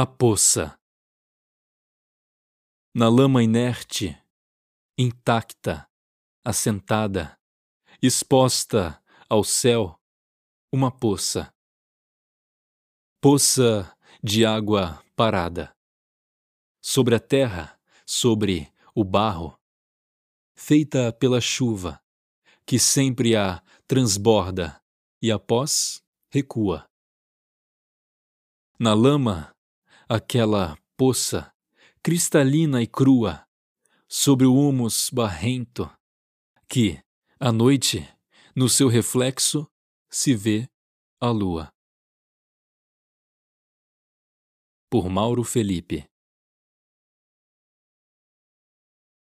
A poça. Na lama inerte, intacta, assentada, exposta ao céu, uma poça. Poça de água parada. Sobre a terra, sobre o barro, feita pela chuva, que sempre a transborda e após recua. Na lama, aquela poça, cristalina e crua, sobre o humus barrento, que, à noite, no seu reflexo, se vê a lua. Por Mauro Felipe